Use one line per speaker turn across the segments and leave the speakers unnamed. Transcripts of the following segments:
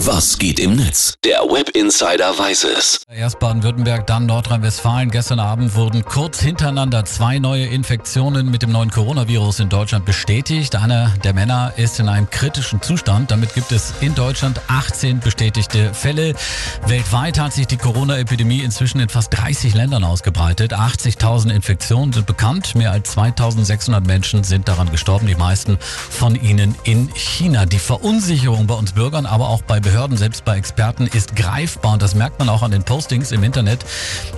Was geht im Netz? Der Web Insider weiß es.
Erst Baden-Württemberg, dann Nordrhein-Westfalen. Gestern Abend wurden kurz hintereinander zwei neue Infektionen mit dem neuen Coronavirus in Deutschland bestätigt. Einer der Männer ist in einem kritischen Zustand. Damit gibt es in Deutschland 18 bestätigte Fälle. Weltweit hat sich die Corona-Epidemie inzwischen in fast 30 Ländern ausgebreitet. 80.000 Infektionen sind bekannt. Mehr als 2.600 Menschen sind daran gestorben. Die meisten von ihnen in China. Die Verunsicherung bei uns Bürgern, aber auch bei Behörden, selbst bei Experten, ist greifbar. Und das merkt man auch an den Postings im Internet.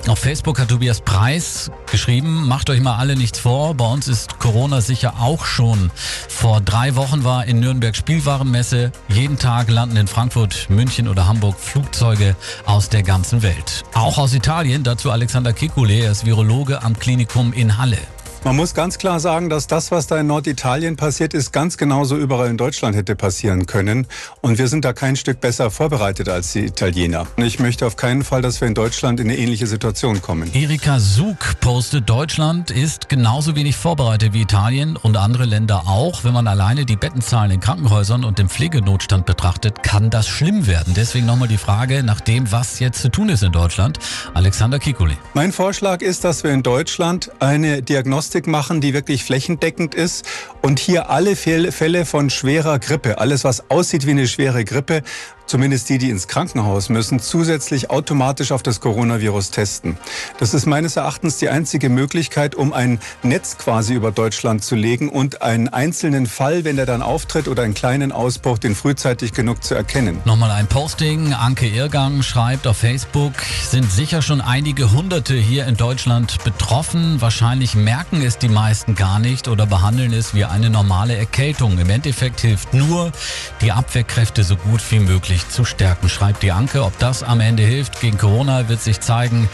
Auf Facebook hat Tobias Preis geschrieben, macht euch mal alle nichts vor. Bei uns ist Corona sicher auch schon. Vor drei Wochen war in Nürnberg Spielwarenmesse. Jeden Tag landen in Frankfurt, München oder Hamburg Flugzeuge aus der ganzen Welt. Auch aus Italien, dazu Alexander Kikule, er ist Virologe am Klinikum in Halle.
Man muss ganz klar sagen, dass das, was da in Norditalien passiert ist, ganz genauso überall in Deutschland hätte passieren können. Und wir sind da kein Stück besser vorbereitet als die Italiener. Ich möchte auf keinen Fall, dass wir in Deutschland in eine ähnliche Situation kommen.
Erika Sug postet, Deutschland ist genauso wenig vorbereitet wie Italien und andere Länder auch. Wenn man alleine die Bettenzahlen in Krankenhäusern und den Pflegenotstand betrachtet, kann das schlimm werden. Deswegen nochmal die Frage nach dem, was jetzt zu tun ist in Deutschland. Alexander Kikuli.
Mein Vorschlag ist, dass wir in Deutschland eine Diagnostik Diagnostik machen, die wirklich flächendeckend ist und hier alle Fälle von schwerer Grippe, alles was aussieht wie eine schwere Grippe, zumindest die, die ins Krankenhaus müssen, zusätzlich automatisch auf das Coronavirus testen. Das ist meines Erachtens die einzige Möglichkeit, um ein Netz quasi über Deutschland zu legen und einen einzelnen Fall, wenn er dann auftritt oder einen kleinen Ausbruch, den frühzeitig genug zu erkennen.
Nochmal ein Posting. Anke Irrgang schreibt auf Facebook, sind sicher schon einige Hunderte hier in Deutschland betroffen. Wahrscheinlich merken es die meisten gar nicht oder behandeln es wie eine normale Erkältung. Im Endeffekt hilft nur, die Abwehrkräfte so gut wie möglich zu stärken, schreibt die Anke. Ob das am Ende hilft gegen Corona, wird sich zeigen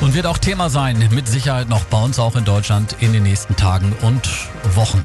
und wird auch Thema sein, mit Sicherheit noch bei uns auch in Deutschland in den nächsten Tagen und Wochen.